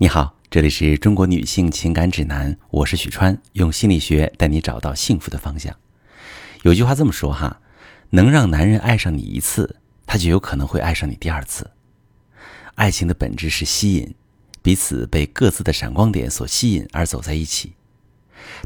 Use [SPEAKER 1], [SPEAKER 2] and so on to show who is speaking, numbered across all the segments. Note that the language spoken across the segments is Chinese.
[SPEAKER 1] 你好，这里是中国女性情感指南，我是许川，用心理学带你找到幸福的方向。有句话这么说哈，能让男人爱上你一次，他就有可能会爱上你第二次。爱情的本质是吸引，彼此被各自的闪光点所吸引而走在一起。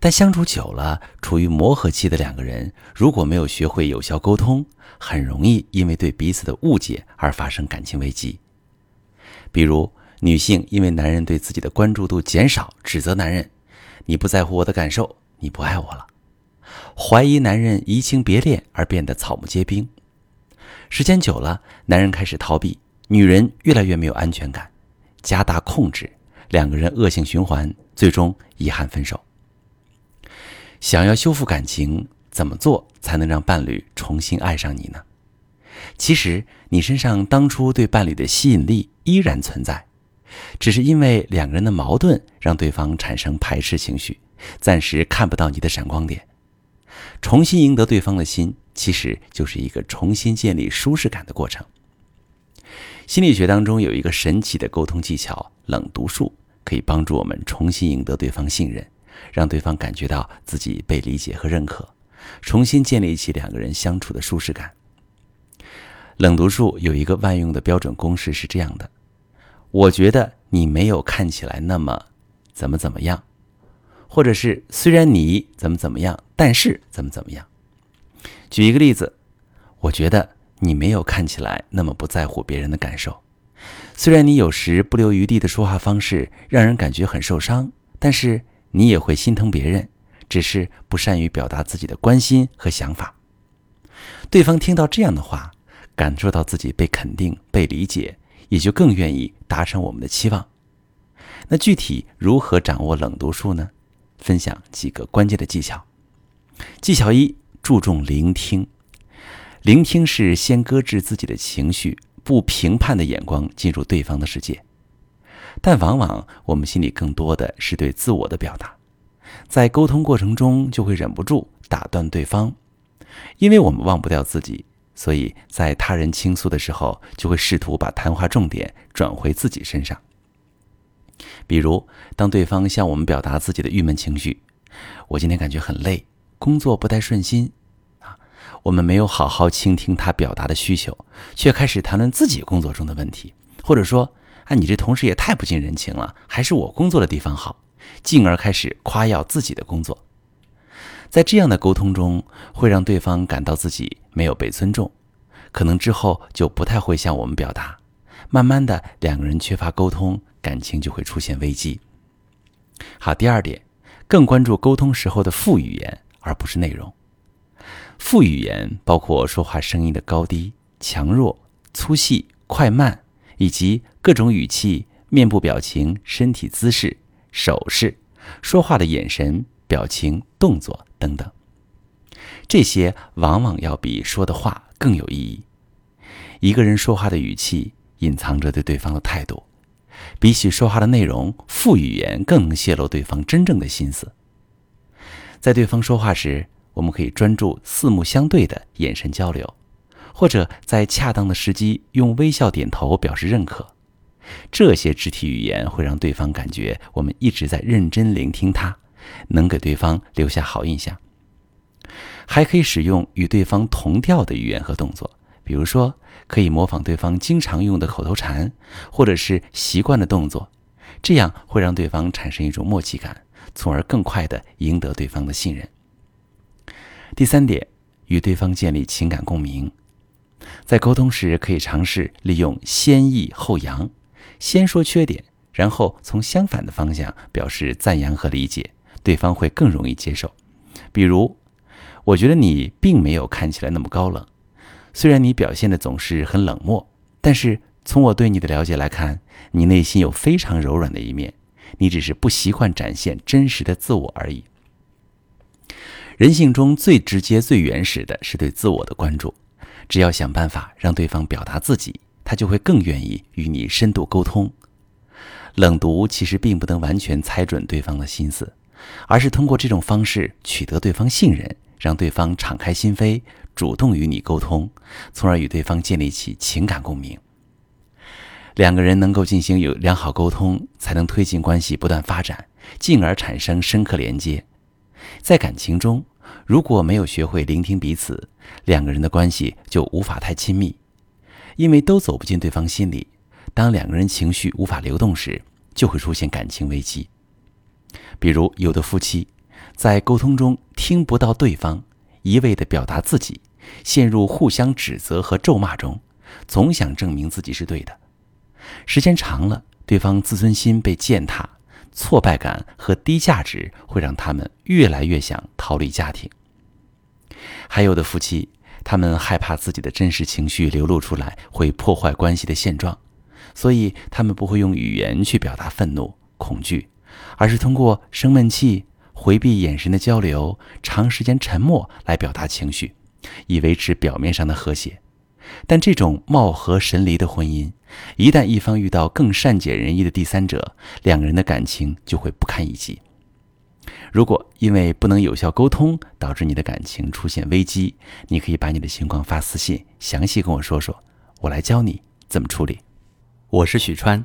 [SPEAKER 1] 但相处久了，处于磨合期的两个人，如果没有学会有效沟通，很容易因为对彼此的误解而发生感情危机。比如，女性因为男人对自己的关注度减少，指责男人：“你不在乎我的感受，你不爱我了。”怀疑男人移情别恋而变得草木皆兵。时间久了，男人开始逃避，女人越来越没有安全感，加大控制，两个人恶性循环，最终遗憾分手。想要修复感情，怎么做才能让伴侣重新爱上你呢？其实，你身上当初对伴侣的吸引力依然存在。只是因为两个人的矛盾，让对方产生排斥情绪，暂时看不到你的闪光点。重新赢得对方的心，其实就是一个重新建立舒适感的过程。心理学当中有一个神奇的沟通技巧——冷读术，可以帮助我们重新赢得对方信任，让对方感觉到自己被理解和认可，重新建立起两个人相处的舒适感。冷读术有一个万用的标准公式是这样的。我觉得你没有看起来那么怎么怎么样，或者是虽然你怎么怎么样，但是怎么怎么样。举一个例子，我觉得你没有看起来那么不在乎别人的感受，虽然你有时不留余地的说话方式让人感觉很受伤，但是你也会心疼别人，只是不善于表达自己的关心和想法。对方听到这样的话，感受到自己被肯定、被理解。也就更愿意达成我们的期望。那具体如何掌握冷读术呢？分享几个关键的技巧。技巧一：注重聆听。聆听是先搁置自己的情绪，不评判的眼光进入对方的世界。但往往我们心里更多的是对自我的表达，在沟通过程中就会忍不住打断对方，因为我们忘不掉自己。所以在他人倾诉的时候，就会试图把谈话重点转回自己身上。比如，当对方向我们表达自己的郁闷情绪，我今天感觉很累，工作不太顺心，啊，我们没有好好倾听他表达的需求，却开始谈论自己工作中的问题，或者说，啊，你这同事也太不近人情了，还是我工作的地方好，进而开始夸耀自己的工作。在这样的沟通中，会让对方感到自己没有被尊重，可能之后就不太会向我们表达。慢慢的，两个人缺乏沟通，感情就会出现危机。好，第二点，更关注沟通时候的副语言，而不是内容。副语言包括说话声音的高低、强弱、粗细、快慢，以及各种语气、面部表情、身体姿势、手势、说话的眼神。表情、动作等等，这些往往要比说的话更有意义。一个人说话的语气隐藏着对对方的态度，比起说话的内容，副语言更能泄露对方真正的心思。在对方说话时，我们可以专注四目相对的眼神交流，或者在恰当的时机用微笑点头表示认可。这些肢体语言会让对方感觉我们一直在认真聆听他。能给对方留下好印象，还可以使用与对方同调的语言和动作，比如说可以模仿对方经常用的口头禅，或者是习惯的动作，这样会让对方产生一种默契感，从而更快的赢得对方的信任。第三点，与对方建立情感共鸣，在沟通时可以尝试利用先抑后扬，先说缺点，然后从相反的方向表示赞扬和理解。对方会更容易接受，比如，我觉得你并没有看起来那么高冷，虽然你表现的总是很冷漠，但是从我对你的了解来看，你内心有非常柔软的一面，你只是不习惯展现真实的自我而已。人性中最直接、最原始的是对自我的关注，只要想办法让对方表达自己，他就会更愿意与你深度沟通。冷读其实并不能完全猜准对方的心思。而是通过这种方式取得对方信任，让对方敞开心扉，主动与你沟通，从而与对方建立起情感共鸣。两个人能够进行有良好沟通，才能推进关系不断发展，进而产生深刻连接。在感情中，如果没有学会聆听彼此，两个人的关系就无法太亲密，因为都走不进对方心里。当两个人情绪无法流动时，就会出现感情危机。比如，有的夫妻在沟通中听不到对方，一味地表达自己，陷入互相指责和咒骂中，总想证明自己是对的。时间长了，对方自尊心被践踏，挫败感和低价值会让他们越来越想逃离家庭。还有的夫妻，他们害怕自己的真实情绪流露出来会破坏关系的现状，所以他们不会用语言去表达愤怒、恐惧，而是通过生闷气、回避眼神的交流、长时间沉默来表达情绪，以维持表面上的和谐。但这种貌合神离的婚姻，一旦一方遇到更善解人意的第三者，两个人的感情就会不堪一击。如果因为不能有效沟通导致你的感情出现危机，你可以把你的情况发私信，详细跟我说说，我来教你怎么处理。我是许川，